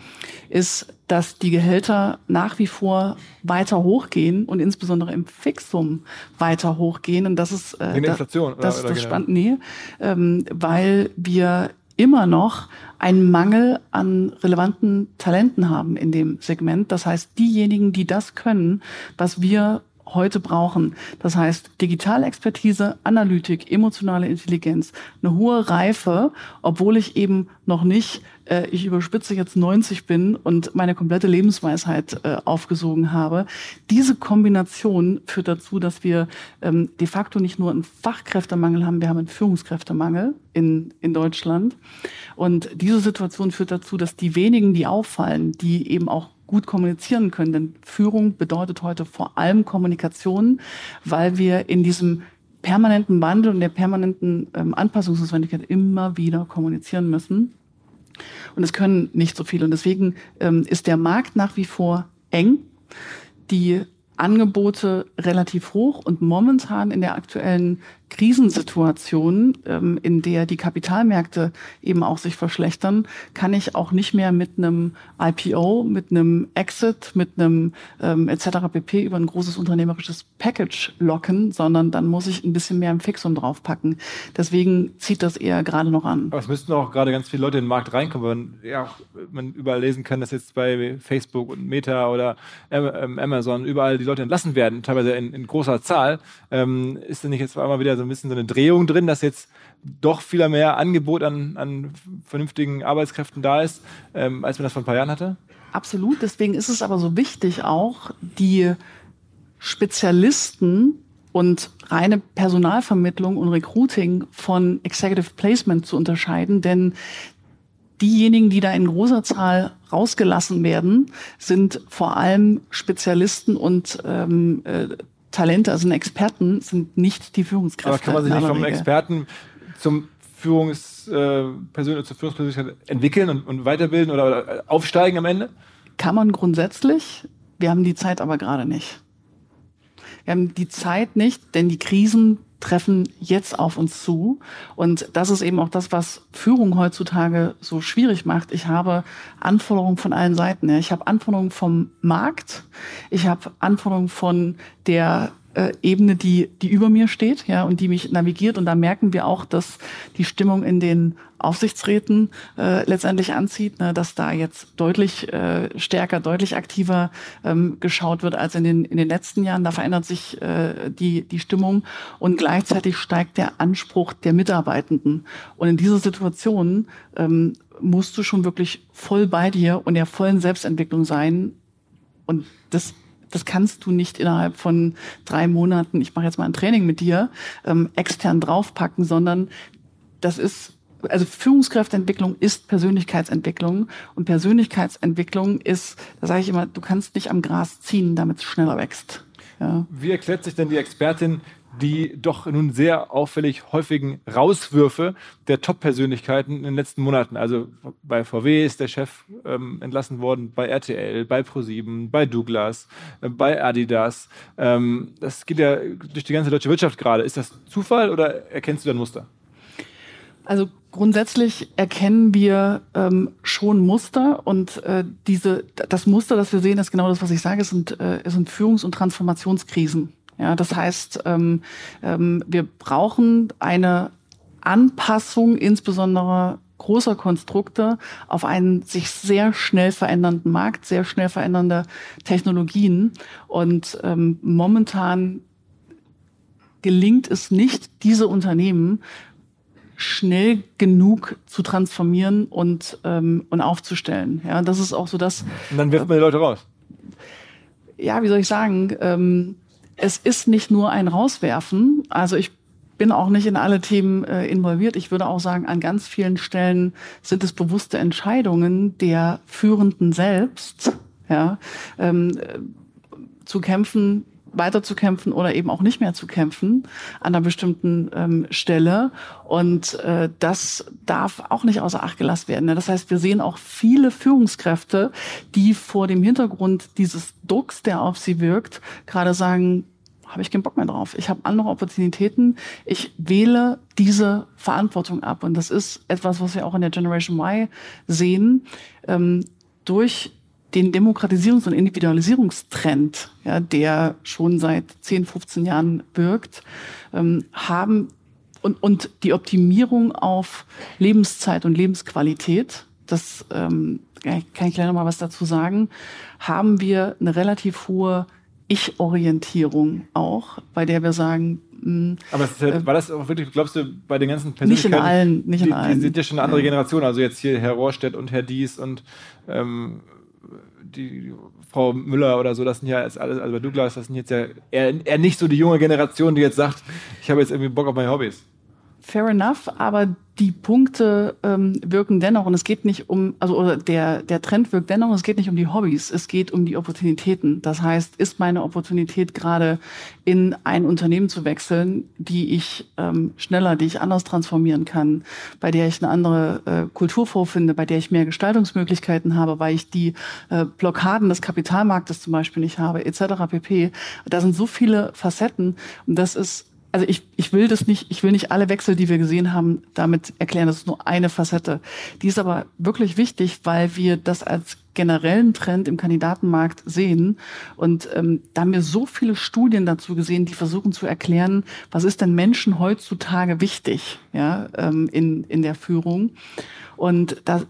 ist, dass die Gehälter nach wie vor weiter hochgehen und insbesondere im Fixum weiter hochgehen. Und das ist äh, Wegen Inflation, das, das, oder, das spannend, nee, ähm, weil wir immer noch einen Mangel an relevanten Talenten haben in dem Segment. Das heißt, diejenigen, die das können, was wir heute brauchen. Das heißt, Digitalexpertise, Analytik, emotionale Intelligenz, eine hohe Reife, obwohl ich eben noch nicht, äh, ich überspitze jetzt 90 bin und meine komplette Lebensweisheit äh, aufgesogen habe. Diese Kombination führt dazu, dass wir ähm, de facto nicht nur einen Fachkräftemangel haben, wir haben einen Führungskräftemangel in, in Deutschland. Und diese Situation führt dazu, dass die wenigen, die auffallen, die eben auch gut kommunizieren können. Denn Führung bedeutet heute vor allem Kommunikation, weil wir in diesem permanenten Wandel und der permanenten ähm, Anpassungsnotwendigkeit immer wieder kommunizieren müssen. Und es können nicht so viele. Und deswegen ähm, ist der Markt nach wie vor eng. Die Angebote relativ hoch und momentan in der aktuellen Krisensituation, ähm, in der die Kapitalmärkte eben auch sich verschlechtern, kann ich auch nicht mehr mit einem IPO, mit einem Exit, mit einem ähm, etc. pp. über ein großes unternehmerisches Package locken, sondern dann muss ich ein bisschen mehr im Fixum draufpacken. Deswegen zieht das eher gerade noch an. Aber es müssten auch gerade ganz viele Leute in den Markt reinkommen, weil man, ja, man überall lesen kann, dass jetzt bei Facebook und Meta oder ähm, Amazon überall die Leute entlassen werden, teilweise in, in großer Zahl. Ähm, ist denn nicht jetzt einmal wieder so ein bisschen so eine Drehung drin, dass jetzt doch viel mehr Angebot an, an vernünftigen Arbeitskräften da ist, ähm, als man das vor ein paar Jahren hatte? Absolut. Deswegen ist es aber so wichtig auch, die Spezialisten und reine Personalvermittlung und Recruiting von Executive Placement zu unterscheiden, denn diejenigen, die da in großer Zahl rausgelassen werden, sind vor allem Spezialisten und ähm, äh, Talente, also Experten, sind nicht die Führungskräfte. Aber kann man sich nicht vom Experten zum Führungs, äh, zur Führungspersönlichkeit entwickeln und, und weiterbilden oder, oder aufsteigen am Ende? Kann man grundsätzlich. Wir haben die Zeit aber gerade nicht. Wir haben die Zeit nicht, denn die Krisen treffen jetzt auf uns zu. Und das ist eben auch das, was Führung heutzutage so schwierig macht. Ich habe Anforderungen von allen Seiten. Ich habe Anforderungen vom Markt, ich habe Anforderungen von der äh, Ebene, die, die über mir steht, ja, und die mich navigiert. Und da merken wir auch, dass die Stimmung in den Aufsichtsräten äh, letztendlich anzieht, ne, dass da jetzt deutlich äh, stärker, deutlich aktiver ähm, geschaut wird als in den, in den letzten Jahren. Da verändert sich äh, die, die Stimmung und gleichzeitig steigt der Anspruch der Mitarbeitenden. Und in dieser Situation ähm, musst du schon wirklich voll bei dir und der vollen Selbstentwicklung sein. Und das das kannst du nicht innerhalb von drei Monaten, ich mache jetzt mal ein Training mit dir, ähm, extern draufpacken, sondern das ist, also Führungskräfteentwicklung ist Persönlichkeitsentwicklung und Persönlichkeitsentwicklung ist, da sage ich immer, du kannst nicht am Gras ziehen, damit es schneller wächst. Ja. Wie erklärt sich denn die Expertin die doch nun sehr auffällig häufigen Rauswürfe der Top-Persönlichkeiten in den letzten Monaten. Also bei VW ist der Chef ähm, entlassen worden, bei RTL, bei ProSieben, bei Douglas, äh, bei Adidas. Ähm, das geht ja durch die ganze deutsche Wirtschaft gerade. Ist das Zufall oder erkennst du da ein Muster? Also grundsätzlich erkennen wir ähm, schon Muster und äh, diese, das Muster, das wir sehen, ist genau das, was ich sage, es sind, äh, sind Führungs- und Transformationskrisen Ja, das heißt, ähm, ähm, wir brauchen eine Anpassung, insbesondere großer Konstrukte auf einen sich sehr schnell verändernden Markt, sehr schnell verändernde Technologien. Und ähm, momentan gelingt es nicht, diese Unternehmen schnell genug zu transformieren und, ähm, und aufzustellen. Ja, das ist auch so das. Und dann wirft man die Leute raus. Ja, wie soll ich sagen? Ähm, es ist nicht nur ein Rauswerfen. Also ich bin auch nicht in alle Themen äh, involviert. Ich würde auch sagen, an ganz vielen Stellen sind es bewusste Entscheidungen der Führenden selbst, ja, ähm, äh, zu kämpfen, weiter zu kämpfen oder eben auch nicht mehr zu kämpfen an einer bestimmten ähm, Stelle. Und äh, das darf auch nicht außer Acht gelassen werden. Das heißt, wir sehen auch viele Führungskräfte, die vor dem Hintergrund dieses Drucks, der auf sie wirkt, gerade sagen, habe ich keinen Bock mehr drauf. Ich habe andere Opportunitäten. Ich wähle diese Verantwortung ab. Und das ist etwas, was wir auch in der Generation Y sehen. Ähm, durch den Demokratisierungs- und Individualisierungstrend, ja, der schon seit 10, 15 Jahren wirkt, ähm, haben und, und die Optimierung auf Lebenszeit und Lebensqualität, das ähm, kann ich gleich noch mal was dazu sagen, haben wir eine relativ hohe ich-Orientierung auch, bei der wir sagen, mh, hm, aber halt, äh, war das auch wirklich, glaubst du, bei den ganzen Persönlichkeiten? Nicht in allen, nicht in die, allen. Die sind ja schon eine andere Generation, also jetzt hier Herr Rohrstedt und Herr Dies und ähm, die Frau Müller oder so, das sind ja alles, also bei Douglas, das sind jetzt ja eher, eher nicht so die junge Generation, die jetzt sagt, ich habe jetzt irgendwie Bock auf meine Hobbys. Fair enough, aber die Punkte ähm, wirken dennoch und es geht nicht um, also oder der, der Trend wirkt dennoch, es geht nicht um die Hobbys, es geht um die Opportunitäten. Das heißt, ist meine Opportunität gerade in ein Unternehmen zu wechseln, die ich ähm, schneller, die ich anders transformieren kann, bei der ich eine andere äh, Kultur vorfinde, bei der ich mehr Gestaltungsmöglichkeiten habe, weil ich die äh, Blockaden des Kapitalmarktes zum Beispiel nicht habe, etc. pp. Da sind so viele Facetten und das ist also ich, ich will das nicht, ich will nicht alle Wechsel, die wir gesehen haben, damit erklären. Das ist nur eine Facette. Die ist aber wirklich wichtig, weil wir das als generellen Trend im Kandidatenmarkt sehen. Und ähm, da haben wir so viele Studien dazu gesehen, die versuchen zu erklären, was ist denn Menschen heutzutage wichtig ja, ähm, in, in der Führung. Und da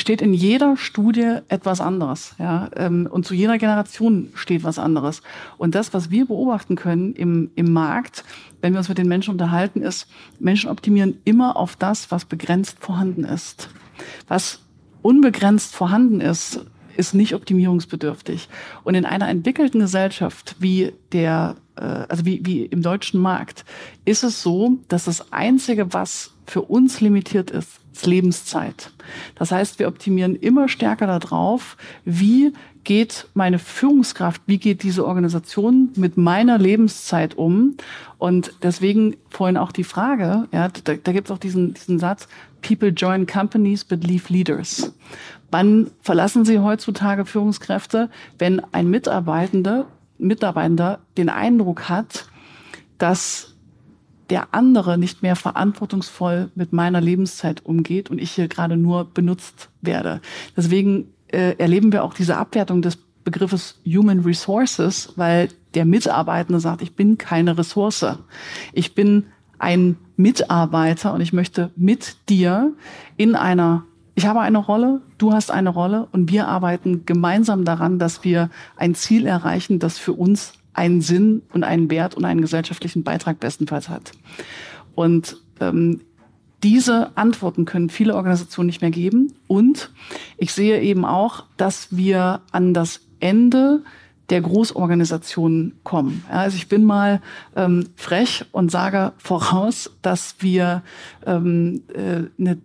steht in jeder Studie etwas anderes. Ja? Ähm, und zu jeder Generation steht was anderes. Und das, was wir beobachten können im, im Markt, wenn wir uns mit den Menschen unterhalten, ist, Menschen optimieren immer auf das, was begrenzt vorhanden ist. Was unbegrenzt vorhanden ist, ist nicht optimierungsbedürftig. Und in einer entwickelten Gesellschaft wie der, äh, also wie, wie im deutschen Markt, ist es so, dass das Einzige, was für uns limitiert ist, ist Lebenszeit. Das heißt, wir optimieren immer stärker darauf, wie geht meine Führungskraft, wie geht diese Organisation mit meiner Lebenszeit um? Und deswegen vorhin auch die Frage, ja, da, da gibt es auch diesen, diesen Satz, People join companies but leave leaders. Wann verlassen Sie heutzutage Führungskräfte, wenn ein Mitarbeitender, Mitarbeitender den Eindruck hat, dass der andere nicht mehr verantwortungsvoll mit meiner Lebenszeit umgeht und ich hier gerade nur benutzt werde. Deswegen äh, erleben wir auch diese Abwertung des Begriffes Human Resources, weil der Mitarbeitende sagt, ich bin keine Ressource. Ich bin ein Mitarbeiter und ich möchte mit dir in einer ich habe eine Rolle, du hast eine Rolle und wir arbeiten gemeinsam daran, dass wir ein Ziel erreichen, das für uns einen Sinn und einen Wert und einen gesellschaftlichen Beitrag bestenfalls hat. Und ähm, diese Antworten können viele Organisationen nicht mehr geben. Und ich sehe eben auch, dass wir an das Ende der Großorganisationen kommen. Also ich bin mal ähm, frech und sage voraus, dass wir ähm, äh, eine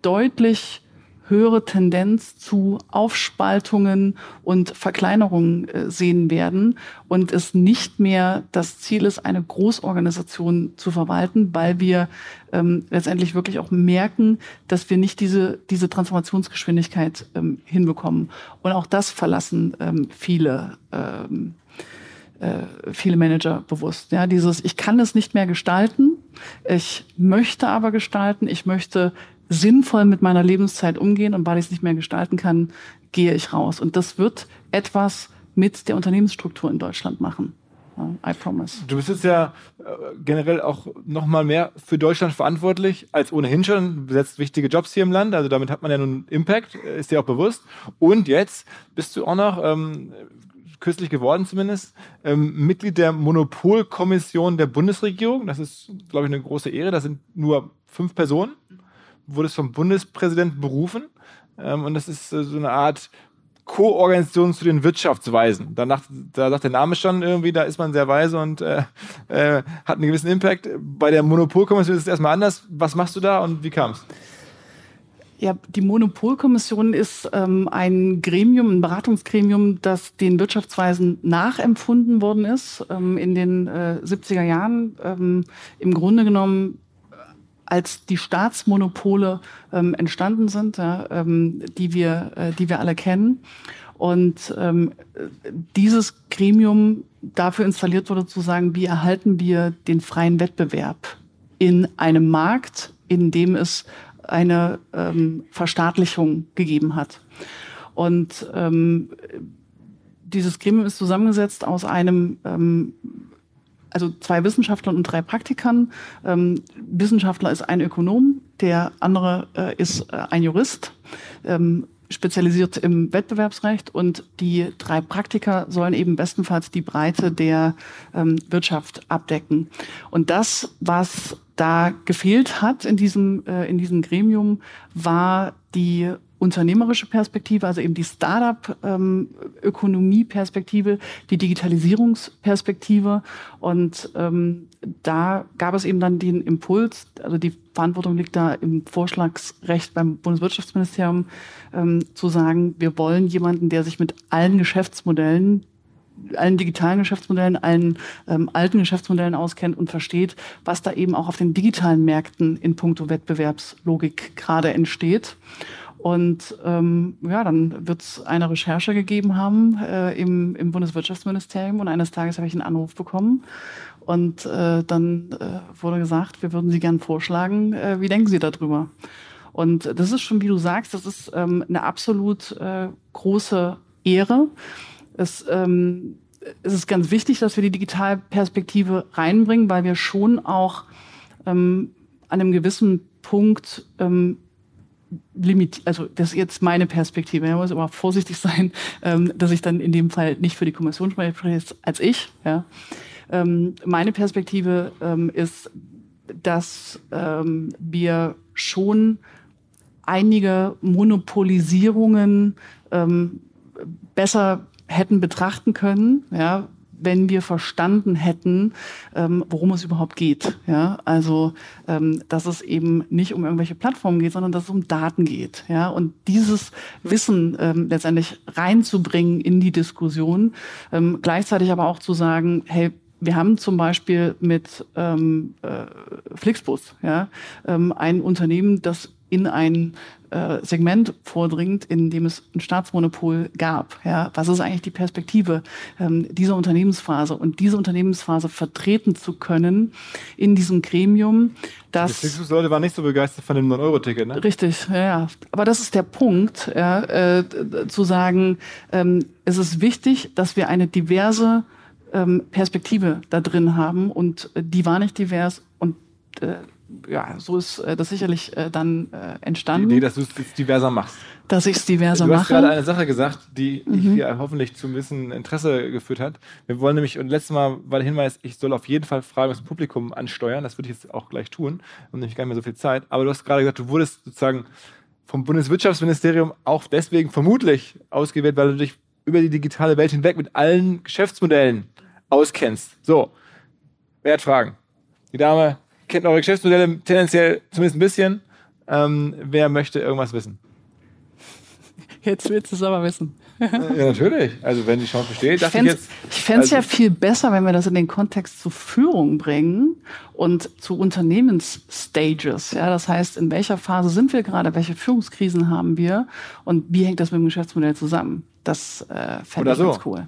deutlich höhere Tendenz zu Aufspaltungen und Verkleinerungen äh, sehen werden und es nicht mehr das Ziel ist, eine Großorganisation zu verwalten, weil wir ähm, letztendlich wirklich auch merken, dass wir nicht diese, diese Transformationsgeschwindigkeit ähm, hinbekommen. Und auch das verlassen ähm, viele. Ähm, äh, viele Manager bewusst. Ja, dieses, ich kann es nicht mehr gestalten, ich möchte aber gestalten, ich möchte sinnvoll mit meiner Lebenszeit umgehen und weil ich es nicht mehr gestalten kann, gehe ich raus. Und das wird etwas mit der Unternehmensstruktur in Deutschland machen. I promise. Du bist jetzt ja äh, generell auch noch mal mehr für Deutschland verantwortlich als ohnehin schon. Besetzt wichtige Jobs hier im Land, also damit hat man ja nun Impact, äh, ist dir auch bewusst. Und jetzt bist du auch noch ähm, kürzlich geworden zumindest, ähm, Mitglied der Monopolkommission der Bundesregierung. Das ist, glaube ich, eine große Ehre. Das sind nur fünf Personen. Wurde es vom Bundespräsidenten berufen. Ähm, und das ist äh, so eine Art Koorganisation zu den Wirtschaftsweisen. Danach, da sagt der Name schon irgendwie, da ist man sehr weise und äh, äh, hat einen gewissen Impact. Bei der Monopolkommission ist es erstmal anders. Was machst du da und wie kam es? Ja, die Monopolkommission ist ähm, ein Gremium, ein Beratungsgremium, das den Wirtschaftsweisen nachempfunden worden ist ähm, in den äh, 70er Jahren. Ähm, Im Grunde genommen als die Staatsmonopole ähm, entstanden sind, ja, ähm, die, wir, äh, die wir alle kennen. Und ähm, dieses Gremium dafür installiert wurde zu sagen, wie erhalten wir den freien Wettbewerb in einem Markt, in dem es eine ähm, Verstaatlichung gegeben hat. Und ähm, dieses Gremium ist zusammengesetzt aus einem ähm, also zwei Wissenschaftlern und drei Praktikern. Ähm, Wissenschaftler ist ein Ökonom, der andere äh, ist äh, ein Jurist, ähm, spezialisiert im Wettbewerbsrecht und die drei Praktiker sollen eben bestenfalls die Breite der ähm, Wirtschaft abdecken. Und das, was da gefehlt hat in diesem, äh, in diesem Gremium, war die unternehmerische Perspektive, also eben die Startup-Ökonomie-Perspektive, die Digitalisierungsperspektive. Und ähm, da gab es eben dann den Impuls, also die Verantwortung liegt da im Vorschlagsrecht beim Bundeswirtschaftsministerium, ähm, zu sagen, wir wollen jemanden, der sich mit allen Geschäftsmodellen allen digitalen Geschäftsmodellen, allen ähm, alten Geschäftsmodellen auskennt und versteht, was da eben auch auf den digitalen Märkten in puncto Wettbewerbslogik gerade entsteht. Und ähm, ja, dann wird es eine Recherche gegeben haben äh, im, im Bundeswirtschaftsministerium und eines Tages habe ich einen Anruf bekommen und äh, dann äh, wurde gesagt, wir würden Sie gern vorschlagen, äh, wie denken Sie darüber? Und das ist schon, wie du sagst, das ist ähm, eine absolut äh, große Ehre. Es, ähm, es ist ganz wichtig, dass wir die Digitalperspektive reinbringen, weil wir schon auch ähm, an einem gewissen Punkt ähm, limitiert, also das ist jetzt meine Perspektive. Man muss immer vorsichtig sein, ähm, dass ich dann in dem Fall nicht für die Kommission spreche als ich. Ja. Ähm, meine Perspektive ähm, ist, dass ähm, wir schon einige Monopolisierungen ähm, besser hätten betrachten können, ja, wenn wir verstanden hätten, ähm, worum es überhaupt geht. Ja, also ähm, dass es eben nicht um irgendwelche Plattformen geht, sondern dass es um Daten geht. Ja, und dieses Wissen ähm, letztendlich reinzubringen in die Diskussion, ähm, gleichzeitig aber auch zu sagen, hey, wir haben zum Beispiel mit ähm, äh, Flixbus ja, ähm, ein Unternehmen, das in ein äh, Segment vordringt, in dem es ein Staatsmonopol gab. Ja, was ist eigentlich die Perspektive ähm, dieser Unternehmensphase und diese Unternehmensphase vertreten zu können in diesem Gremium, das die Leute waren nicht so begeistert von dem 9-Euro-Ticket, ne? Richtig, ja, Aber das ist der Punkt, ja, äh, zu sagen, ähm, es ist wichtig, dass wir eine diverse ähm, Perspektive da drin haben und äh, die war nicht divers und äh, ja, so ist äh, das sicherlich äh, dann äh, entstanden. Die Idee, dass du es diverser machst. Dass ich es diverser mache. Du hast gerade eine Sache gesagt, die mhm. hier hoffentlich zu ein bisschen Interesse geführt hat. Wir wollen nämlich, und letztes Mal war der Hinweis, ich soll auf jeden Fall Fragen aus dem Publikum ansteuern. Das würde ich jetzt auch gleich tun. Und nämlich gar nicht mehr so viel Zeit. Aber du hast gerade gesagt, du wurdest sozusagen vom Bundeswirtschaftsministerium auch deswegen vermutlich ausgewählt, weil du dich über die digitale Welt hinweg mit allen Geschäftsmodellen auskennst. So, wer hat Fragen? Die Dame kennt eure Geschäftsmodelle tendenziell zumindest ein bisschen. Ähm, wer möchte irgendwas wissen? Jetzt willst du es aber wissen. ja, natürlich. Also wenn die Chance besteht, ich fände es also ja viel besser, wenn wir das in den Kontext zu Führung bringen und zu Unternehmensstages. Ja, das heißt, in welcher Phase sind wir gerade, welche Führungskrisen haben wir und wie hängt das mit dem Geschäftsmodell zusammen? Das äh, fände ich so. ganz cool.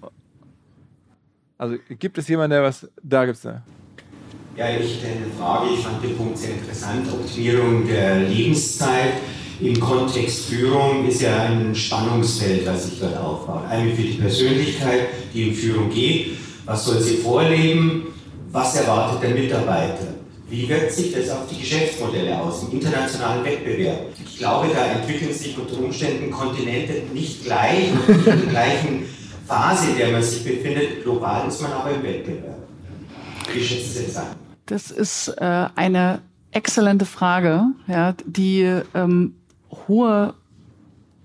Also gibt es jemanden, der was, da gibt es da. Ja, ich hätte eine Frage. Ich fand den Punkt sehr interessant. Optimierung der Lebenszeit im Kontext Führung ist ja ein Spannungsfeld, das sich dort aufbaut. Einmal für die Persönlichkeit, die in Führung geht, Was soll sie vorleben? Was erwartet der Mitarbeiter? Wie wirkt sich das auf die Geschäftsmodelle aus im internationalen Wettbewerb? Ich glaube, da entwickeln sich unter Umständen Kontinente nicht gleich, nicht in der gleichen Phase, in der man sich befindet. Global ist man aber im Wettbewerb. Wie schätzen Sie das an? Das ist äh, eine exzellente Frage, ja, die ähm, hohe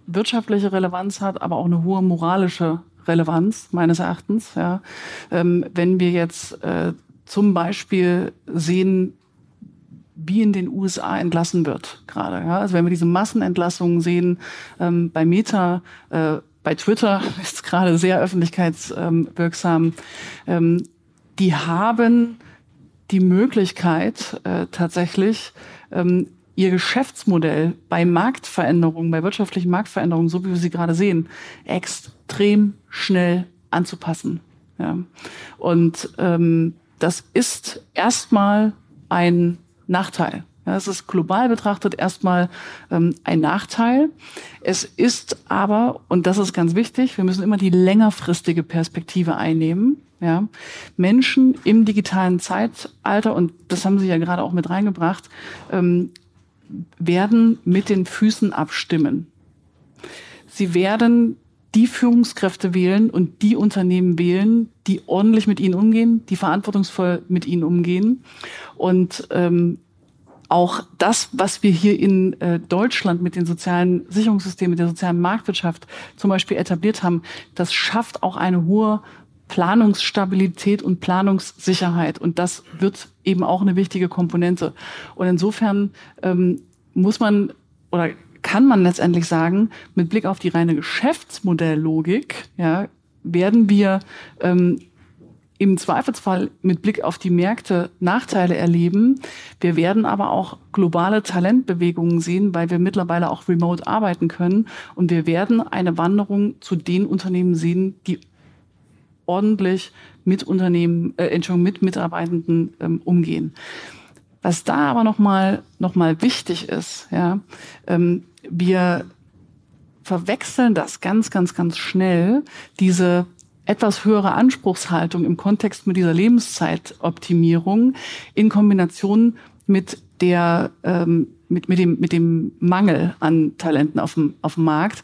wirtschaftliche Relevanz hat, aber auch eine hohe moralische Relevanz meines Erachtens. Ja. Ähm, wenn wir jetzt äh, zum Beispiel sehen, wie in den USA entlassen wird gerade. Ja? Also wenn wir diese Massenentlassungen sehen ähm, bei Meta, äh, bei Twitter ist gerade sehr öffentlichkeitswirksam. Ähm, die haben die Möglichkeit äh, tatsächlich ähm, ihr Geschäftsmodell bei Marktveränderungen, bei wirtschaftlichen Marktveränderungen, so wie wir sie gerade sehen, extrem schnell anzupassen. Ja. Und ähm, das ist erstmal ein Nachteil. Ja, es ist global betrachtet erstmal ähm, ein Nachteil. Es ist aber, und das ist ganz wichtig, wir müssen immer die längerfristige Perspektive einnehmen. Ja, Menschen im digitalen Zeitalter, und das haben Sie ja gerade auch mit reingebracht, ähm, werden mit den Füßen abstimmen. Sie werden die Führungskräfte wählen und die Unternehmen wählen, die ordentlich mit ihnen umgehen, die verantwortungsvoll mit ihnen umgehen. Und ähm, auch das, was wir hier in äh, Deutschland mit den sozialen Sicherungssystemen, mit der sozialen Marktwirtschaft zum Beispiel etabliert haben, das schafft auch eine hohe Planungsstabilität und Planungssicherheit. Und das wird eben auch eine wichtige Komponente. Und insofern ähm, muss man oder kann man letztendlich sagen, mit Blick auf die reine Geschäftsmodelllogik, ja, werden wir ähm, im Zweifelsfall mit Blick auf die Märkte Nachteile erleben. Wir werden aber auch globale Talentbewegungen sehen, weil wir mittlerweile auch remote arbeiten können. Und wir werden eine Wanderung zu den Unternehmen sehen, die ordentlich mit Unternehmen, äh, Entschuldigung, mit Mitarbeitenden ähm, umgehen. Was da aber nochmal noch mal wichtig ist, ja, ähm, wir verwechseln das ganz, ganz, ganz schnell, diese etwas höhere Anspruchshaltung im Kontext mit dieser Lebenszeitoptimierung in Kombination mit der ähm, mit, mit, dem, mit dem Mangel an Talenten auf dem, auf dem Markt.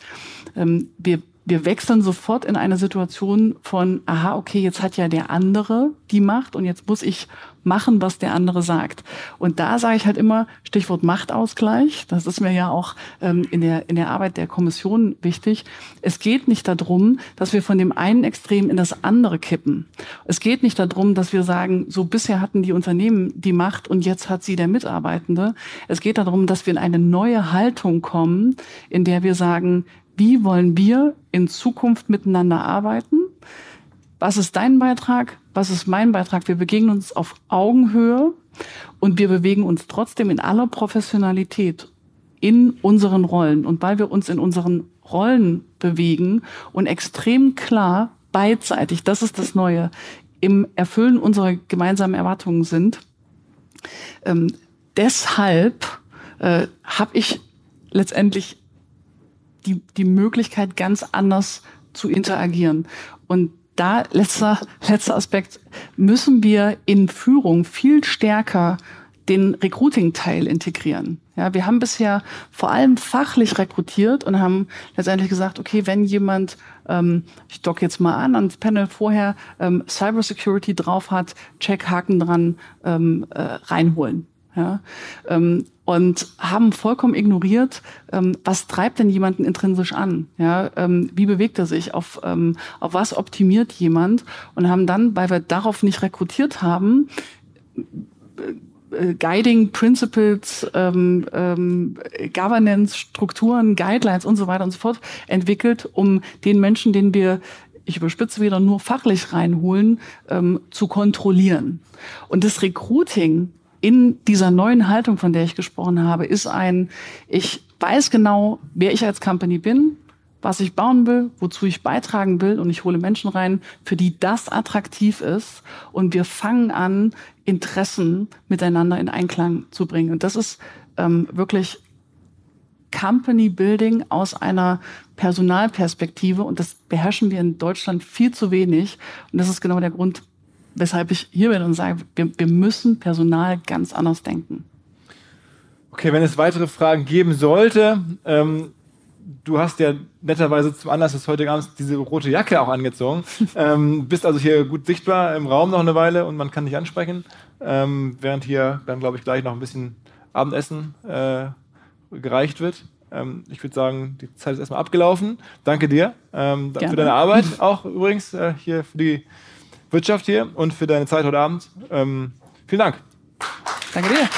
Ähm, wir wir wechseln sofort in eine Situation von, aha, okay, jetzt hat ja der andere die Macht und jetzt muss ich machen, was der andere sagt. Und da sage ich halt immer, Stichwort Machtausgleich, das ist mir ja auch ähm, in, der, in der Arbeit der Kommission wichtig. Es geht nicht darum, dass wir von dem einen Extrem in das andere kippen. Es geht nicht darum, dass wir sagen, so bisher hatten die Unternehmen die Macht und jetzt hat sie der Mitarbeitende. Es geht darum, dass wir in eine neue Haltung kommen, in der wir sagen, wie wollen wir in Zukunft miteinander arbeiten? Was ist dein Beitrag? Was ist mein Beitrag? Wir begegnen uns auf Augenhöhe und wir bewegen uns trotzdem in aller Professionalität in unseren Rollen. Und weil wir uns in unseren Rollen bewegen und extrem klar beidseitig, das ist das Neue, im Erfüllen unserer gemeinsamen Erwartungen sind, ähm, deshalb äh, habe ich letztendlich die, die Möglichkeit, ganz anders zu interagieren. Und da, letzter, letzter Aspekt, müssen wir in Führung viel stärker den Recruiting-Teil integrieren. Ja, wir haben bisher vor allem fachlich rekrutiert und haben letztendlich gesagt, okay, wenn jemand, ähm, ich dock jetzt mal an, ans Panel vorher ähm, Cybersecurity drauf hat, Check Haken dran, ähm, äh, reinholen. Ja, ähm, und haben vollkommen ignoriert, ähm, was treibt denn jemanden intrinsisch an? Ja, ähm, wie bewegt er sich? Auf, ähm, auf was optimiert jemand? Und haben dann, weil wir darauf nicht rekrutiert haben, äh, äh Guiding Principles, ähm, ähm, Governance, Strukturen, Guidelines und so weiter und so fort entwickelt, um den Menschen, den wir ich überspitze wieder nur fachlich reinholen, ähm, zu kontrollieren. Und das Recruiting in dieser neuen Haltung, von der ich gesprochen habe, ist ein, ich weiß genau, wer ich als Company bin, was ich bauen will, wozu ich beitragen will und ich hole Menschen rein, für die das attraktiv ist und wir fangen an, Interessen miteinander in Einklang zu bringen. Und das ist ähm, wirklich Company Building aus einer Personalperspektive und das beherrschen wir in Deutschland viel zu wenig. Und das ist genau der Grund, weshalb ich hier bin und sage, wir, wir müssen Personal ganz anders denken. Okay, wenn es weitere Fragen geben sollte, ähm, du hast ja netterweise zum Anlass des heutigen Abends diese rote Jacke auch angezogen. ähm, bist also hier gut sichtbar im Raum noch eine Weile und man kann dich ansprechen. Ähm, während hier dann, glaube ich, gleich noch ein bisschen Abendessen äh, gereicht wird. Ähm, ich würde sagen, die Zeit ist erstmal abgelaufen. Danke dir ähm, für deine Arbeit, auch übrigens äh, hier für die Wirtschaft hier und für deine Zeit heute Abend. Ähm, vielen Dank. Danke dir.